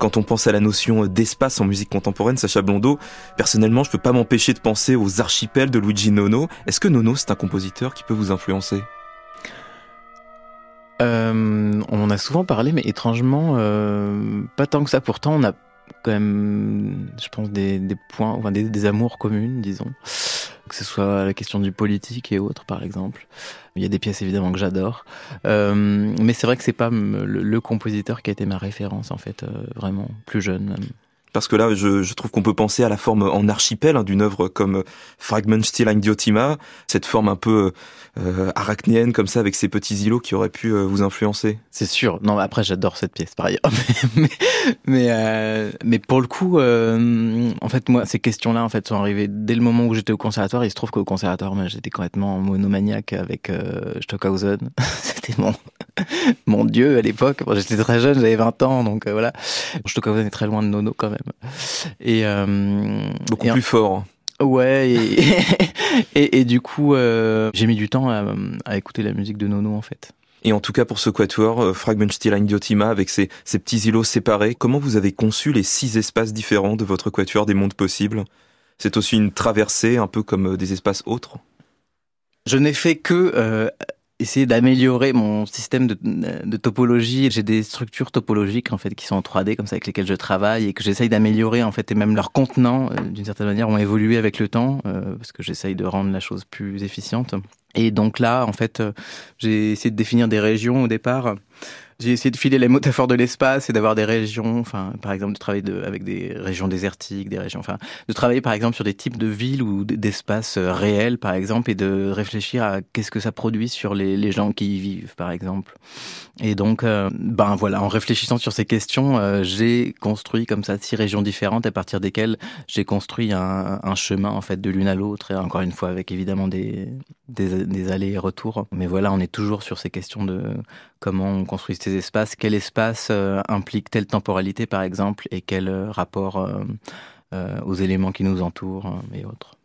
Quand on pense à la notion d'espace en musique contemporaine, Sacha Blondeau, personnellement, je peux pas m'empêcher de penser aux archipels de Luigi Nono. Est-ce que Nono, c'est un compositeur qui peut vous influencer? Euh, On en a souvent parlé, mais étrangement, euh, pas tant que ça. Pourtant, on a quand même, je pense, des, points, enfin des amours communes, disons que ce soit la question du politique et autres, par exemple. Il y a des pièces évidemment que j'adore, euh, mais c'est vrai que c'est pas le, compositeur qui a été ma référence en fait, euh, vraiment plus jeune. Même. Parce que là, je, trouve qu'on peut penser à la forme en archipel hein, d'une œuvre comme Fragment Still Diotima, cette forme un peu euh, arachnéenne comme ça, avec ces petits îlots qui auraient pu euh, vous influencer. C'est sûr. Non, après, j'adore cette pièce par ailleurs. mais, mais, euh, pour le coup, euh, en fait, moi, ces questions-là, en fait, sont arrivées dès le moment où j'étais au conservatoire. Il se trouve qu'au conservatoire, moi, j'étais complètement monomaniaque avec Stockhausen. C'était mon, mon dieu à l'époque. j'étais très jeune, j'avais 20 ans, donc voilà. Stockhausen est très loin de Nono quand même. Et beaucoup plus fort. Ouais, et, et, du coup, euh, j'ai mis du temps à, écouter la musique de Nono en fait. Et en tout cas pour ce quatuor, euh, Fragmentstil Diotima, avec ses, petits îlots séparés, comment vous avez conçu les six espaces différents de votre quatuor des mondes possibles? C'est aussi une traversée, un peu comme euh, des espaces autres? Je n'ai fait que essayer d'améliorer mon système de, de topologie. J'ai des structures topologiques en fait qui sont en 3D comme ça avec lesquelles je travaille et que j'essaye d'améliorer en fait et même leurs contenants euh, d'une certaine manière ont évolué avec le temps euh, parce que j'essaye de rendre la chose plus efficiente. Et donc là en fait euh, j'ai essayé de définir des régions au départ j'ai essayé de filer les métaphores de l'espace et d'avoir des régions, enfin, par exemple, de travailler de, avec des régions désertiques, des régions, enfin, de travailler par exemple sur des types de villes ou d'espaces euh, réels, par exemple, et de réfléchir à qu'est-ce que ça produit sur les, les gens qui y vivent, par exemple. Et donc, euh, ben voilà, en réfléchissant sur ces questions, j'ai construit comme ça six régions différentes à partir desquelles j'ai construit un, un, chemin en fait de l'une à l'autre, et encore une fois avec évidemment des, des, des allers et retours. Mais voilà, on est toujours sur ces questions de comment on construit ces espaces, quel espace euh, implique telle temporalité par exemple, et quel euh, rapport euh, aux éléments qui nous entourent et autres.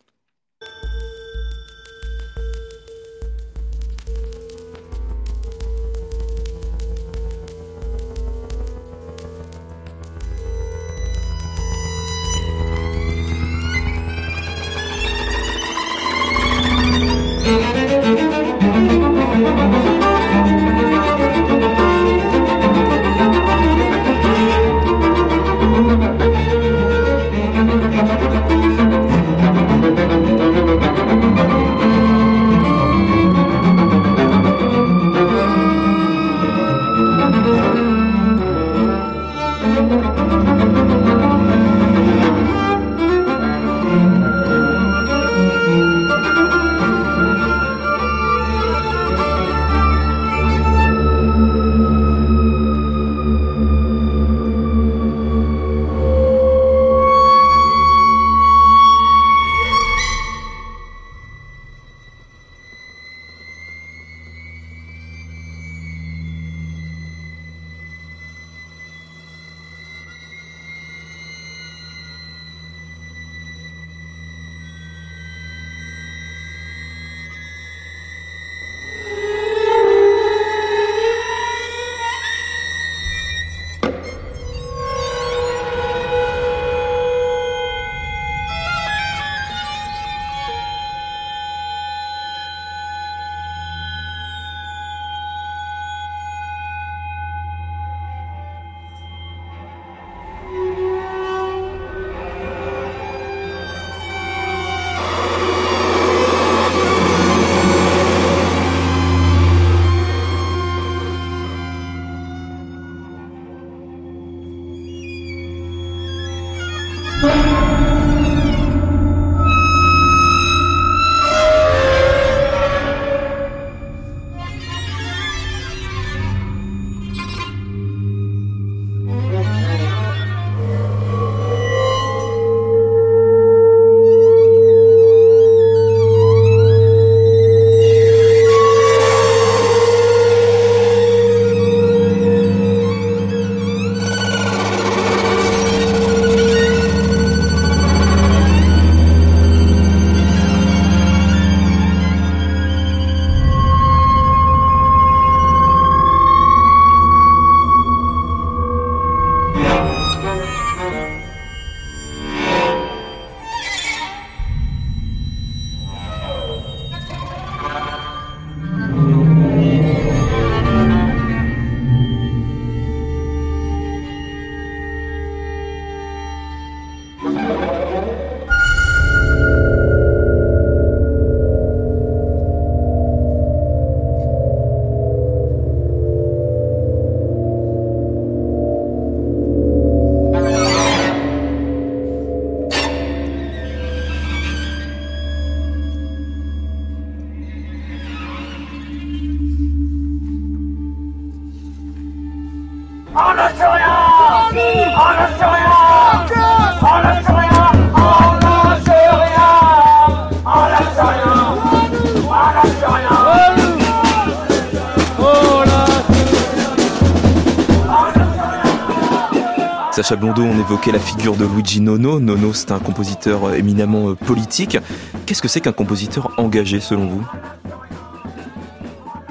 Évoquait la figure de Luigi Nono. Nono, c'est un compositeur euh, éminemment euh, politique. Qu'est-ce que c'est qu'un compositeur engagé selon vous?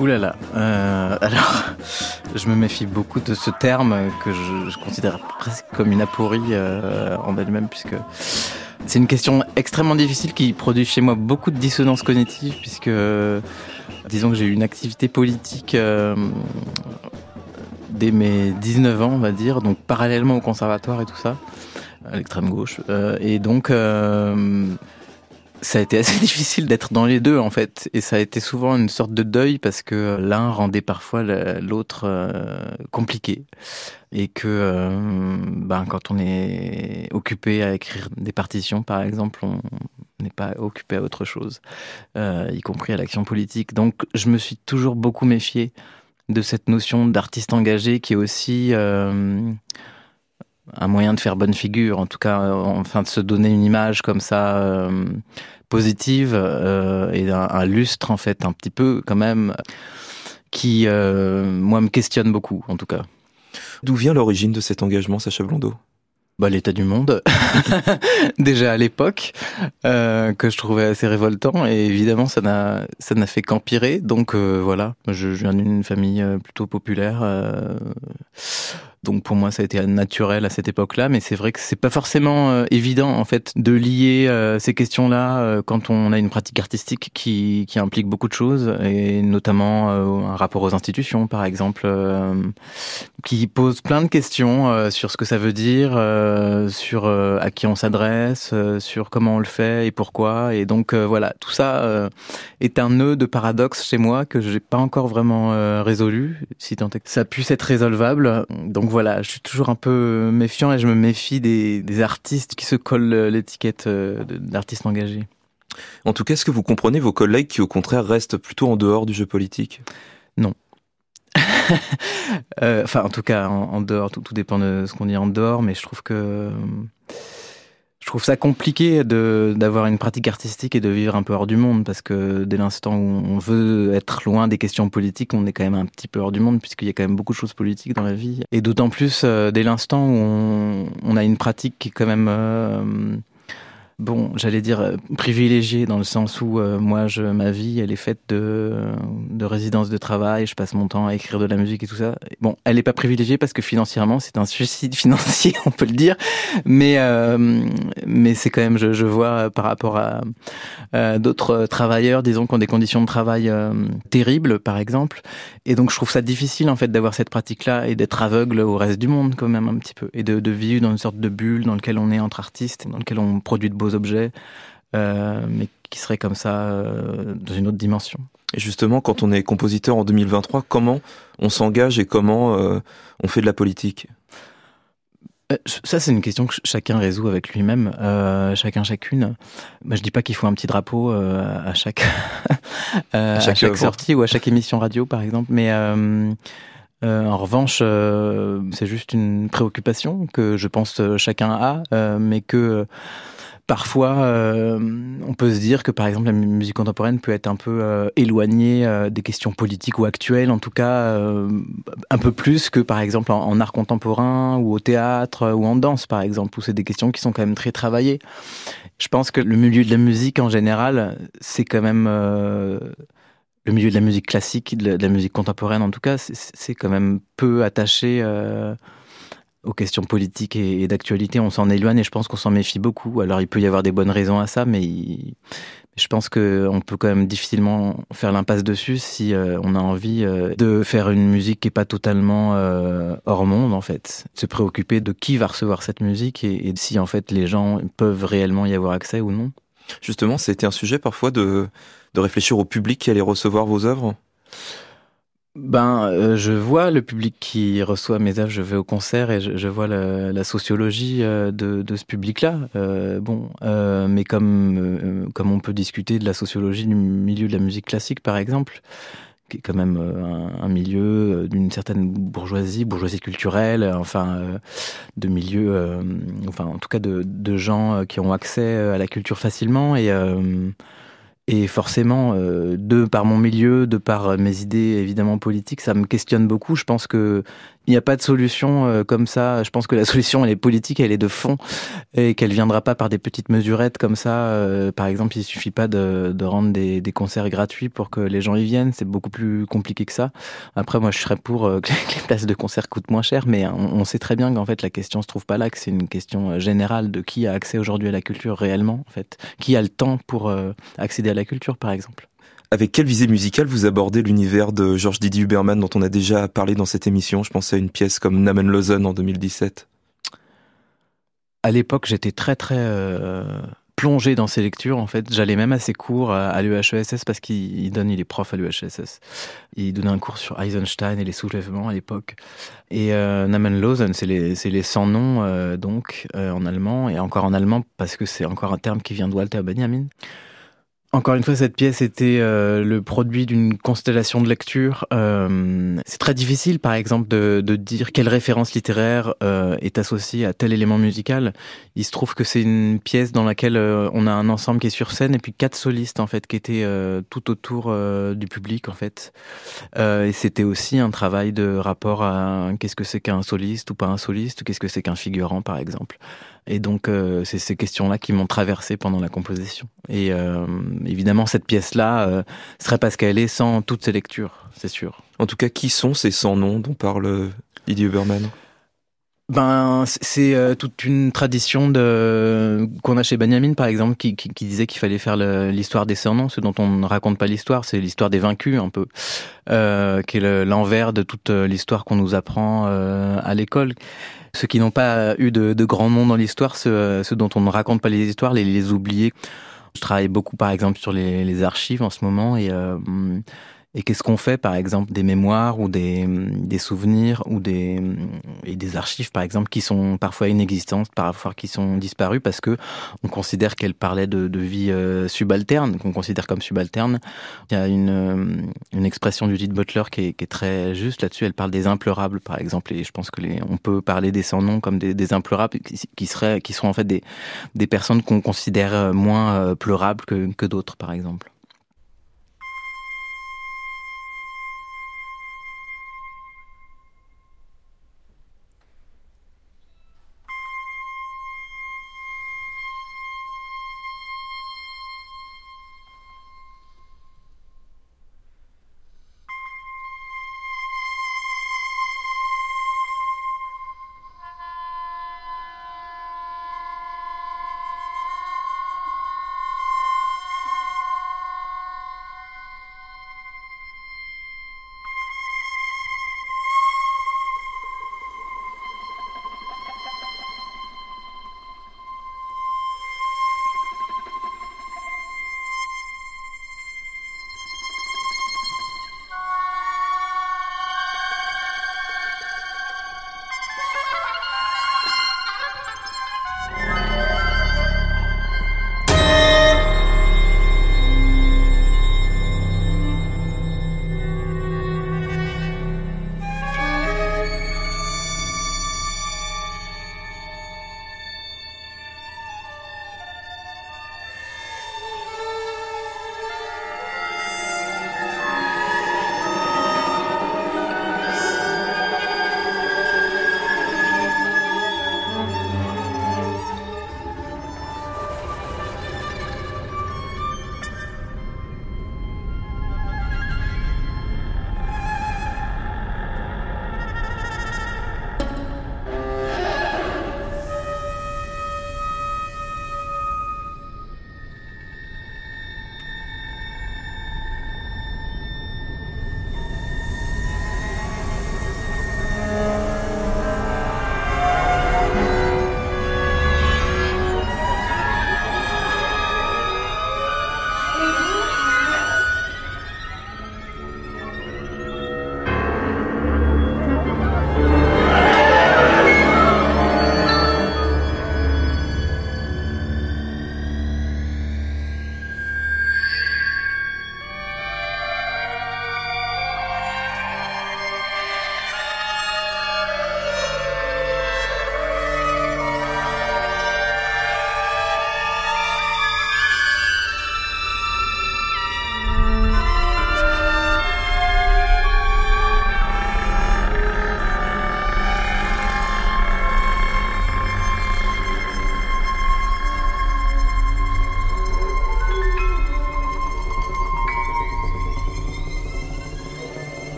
Ouh là là. Euh, alors, je me méfie beaucoup de ce terme que je, considère presque comme une aporie en elle-même, puisque c'est une question extrêmement difficile qui produit chez moi beaucoup de dissonance cognitive, puisque disons que j'ai eu une activité politique dès mes 19 ans, on va dire, donc parallèlement au conservatoire et tout ça, à l'extrême gauche. Euh, et donc, euh, ça a été assez difficile d'être dans les deux, en fait. Et ça a été souvent une sorte de deuil parce que l'un rendait parfois l'autre euh, compliqué. Et que, ben, quand on est occupé à écrire des partitions, par exemple, on n'est pas occupé à autre chose, y compris à l'action politique. Donc, je me suis toujours beaucoup méfié de cette notion d'artiste engagé qui est aussi euh, un moyen de faire bonne figure, en tout cas, euh, enfin de se donner une image comme ça euh, positive et un, lustre en fait un petit peu quand même qui moi me questionne beaucoup en tout cas. D'où vient l'origine de cet engagement, Sacha Blondeau? Bah, l'état du monde, déjà à l'époque, euh, que je trouvais assez révoltant. Et évidemment, ça n'a fait qu'empirer. Donc euh, voilà, je, je viens d'une famille euh, plutôt populaire. Donc pour moi, ça a été naturel à cette époque-là, mais c'est vrai que c'est pas forcément euh, évident en fait de lier euh, ces questions-là euh, quand on a une pratique artistique qui, qui implique beaucoup de choses et notamment un rapport aux institutions, par exemple, qui pose plein de questions sur ce que ça veut dire, sur à qui on s'adresse, sur comment on le fait et pourquoi. Et donc voilà, tout ça est un nœud de paradoxe chez moi que j'ai pas encore vraiment résolu, si tant est que ça puisse être résolvable. Donc voilà, je suis toujours un peu méfiant et je me méfie des, artistes qui se collent l'étiquette euh, d'artiste engagé. En tout cas, est-ce que vous comprenez vos collègues qui, au contraire, restent plutôt en dehors du jeu politique? Non. Euh, enfin, en tout cas, en, dehors, tout, tout, dépend de ce qu'on dit en dehors, mais je trouve que je trouve ça compliqué de d'avoir une pratique artistique et de vivre un peu hors du monde parce que dès l'instant où on veut être loin des questions politiques, on est quand même un petit peu hors du monde puisqu'il y a quand même beaucoup de choses politiques dans la vie. Et d'autant plus euh, dès l'instant où on, on, a une pratique qui est quand même euh, bon, j'allais dire euh, privilégiée dans le sens où euh, moi, je, ma vie, elle est faite de, de résidence de travail. Je passe mon temps à écrire de la musique et tout ça. Bon, elle n'est pas privilégiée parce que financièrement, c'est un suicide financier, on peut le dire. Mais euh, mais c'est quand même, je, je, vois par rapport à, d'autres travailleurs, disons, qui ont des conditions de travail terribles, par exemple. Et donc, je trouve ça difficile en fait d'avoir cette pratique-là et d'être aveugle au reste du monde quand même un petit peu et de, de vivre dans une sorte de bulle dans lequel on est entre artistes, dans lequel on produit de beaux objets, euh, mais qui seraient comme ça euh, dans une autre dimension. Et justement, quand on est compositeur en 2023, comment on s'engage et comment euh, on fait de la politique? Ça, c'est une question que chacun résout avec lui-même, chacun, chacune. Bah, je dis pas qu'il faut un petit drapeau à chaque, à chaque, sortie ou à chaque émission radio, par exemple, mais en revanche, c'est juste une préoccupation que je pense chacun a, mais que Parfois, euh, on peut se dire que par exemple la musique contemporaine peut être un peu euh, éloignée euh, des questions politiques ou actuelles, en tout cas un peu plus que par exemple en, art contemporain ou au théâtre ou en danse par exemple, où c'est des questions qui sont quand même très travaillées. Je pense que le milieu de la musique en général, c'est quand même le milieu de la musique classique, de la, musique contemporaine en tout cas, c'est quand même peu attaché aux questions politiques et, d'actualité, on s'en éloigne et je pense qu'on s'en méfie beaucoup. Alors il peut y avoir des bonnes raisons à ça, mais je pense qu'on peut quand même difficilement faire l'impasse dessus si euh, on a envie euh, de faire une musique qui est pas totalement euh, hors monde en fait. Se préoccuper de qui va recevoir cette musique et, et, si en fait les gens peuvent réellement y avoir accès ou non. Justement, c'était un sujet parfois de, de réfléchir au public qui allait recevoir vos œuvres? Ben, euh, je vois le public qui reçoit mes œuvres, je vais au concert et je, vois la, sociologie euh, de, ce public-là. Euh, bon, mais comme comme on peut discuter de la sociologie du milieu de la musique classique, par exemple, qui est quand même un, milieu d'une certaine bourgeoisie, bourgeoisie culturelle, enfin de milieux, enfin en tout cas de, de, gens qui ont accès à la culture facilement et et forcément, euh, de par mon milieu, de par mes idées évidemment politiques, ça me questionne beaucoup. Je pense que il n'y a pas de solution euh, comme ça. Je pense que la solution, elle est politique, elle est de fond, et qu'elle viendra pas par des petites mesurettes comme ça. Euh, par exemple, il suffit pas de, de rendre des, des, concerts gratuits pour que les gens y viennent. C'est beaucoup plus compliqué que ça. Après, moi, je serais pour euh, que les places de concert coûtent moins cher, mais on, sait très bien qu'en fait, la question se trouve pas là, que c'est une question générale de qui a accès aujourd'hui à la culture réellement, en fait, qui a le temps pour accéder à la culture, par exemple. Avec quelle visée musicale vous abordez l'univers de Georges Didier Huberman dont on a déjà parlé dans cette émission? Je pense à une pièce comme Namen Lozen en 2017. À l'époque, j'étais très très euh, plongé dans ces lectures. En fait, j'allais même à ses cours à, l'UHESS parce qu'il donne, il est prof à l'UHESS. Il donnait un cours sur Eisenstein et les soulèvements à l'époque. Et euh, Namen c'est les, les sans noms euh, donc euh, en allemand et encore en allemand parce que c'est encore un terme qui vient de Walter Benjamin. Encore une fois, cette pièce était euh, le produit d'une constellation de lectures. Euh, c'est très difficile, par exemple, de, de dire quelle référence littéraire euh, est associée à tel élément musical. Il se trouve que c'est une pièce dans laquelle euh, on a un ensemble qui est sur scène et puis quatre solistes en fait qui étaient euh, tout autour du public en fait. et c'était aussi un travail de rapport à qu'est-ce que c'est qu'un soliste ou pas un soliste, qu'est-ce que c'est qu'un figurant, par exemple. Et donc, euh, c'est ces questions-là qui m'ont traversé pendant la composition. Et euh, évidemment, cette pièce-là euh, serait pas ce qu'elle est sans toutes ces lectures, c'est sûr. En tout cas, qui sont ces 100 noms dont parle Didier Huberman? Ben, c'est toute une tradition de qu'on a chez Benjamin, par exemple, qui, qui, qui disait qu'il fallait faire l'histoire des surnoms, ce dont on ne raconte pas l'histoire, c'est l'histoire des vaincus, un peu, euh, qui est l'envers de toute l'histoire qu'on nous apprend à l'école. Ceux qui n'ont pas eu de, de grands noms dans l'histoire, ceux, ceux, dont on ne raconte pas les histoires, les, les oublier. Je travaille beaucoup, par exemple, sur les, les archives en ce moment et euh, et qu'est-ce qu'on fait, par exemple, des mémoires ou des, des souvenirs ou des, et des archives, par exemple, qui sont parfois inexistantes, parfois qui sont disparues parce que on considère qu'elles parlaient de, de vie euh, subalterne, qu'on considère comme subalterne. Il y a une, euh, une expression du Butler qui est, qui est très juste là-dessus. Elle parle des implorables, par exemple, et je pense que les, on peut parler des sans-noms comme des, des implorables qui, seraient, qui sont en fait des, des personnes qu'on considère moins euh, pleurables que, que d'autres, par exemple.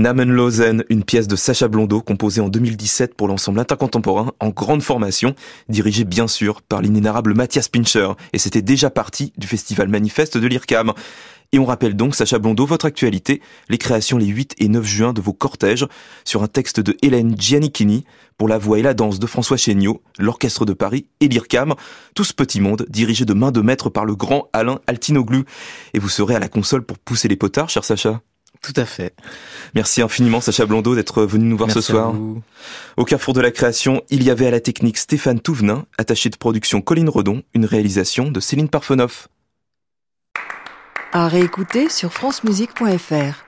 Namenlosen, une pièce de Sacha Blondeau composée en 2017 pour l'ensemble intercontemporain en grande formation, dirigée bien sûr par l'inénarrable Mathias Pincher, et c'était déjà parti du festival manifeste de l'IRCAM. Et on rappelle donc, Sacha Blondeau, votre actualité, les créations les 8 et 9 juin de vos cortèges, sur un texte de Hélène Giannichini, pour la voix et la danse de François Chéniaud, l'Orchestre de Paris et l'IRCAM, tout ce petit monde dirigé de main de maître par le grand Alain Altinoglu. Et vous serez à la console pour pousser les potards, cher Sacha tout à fait. Merci infiniment Sacha Blondeau d'être venu nous voir ce soir. Au carrefour de la création, il y avait à la technique Stéphane Touvenin, attaché de production Colline Redon, une réalisation de Céline Parfenoff. À réécouter sur francemusique.fr.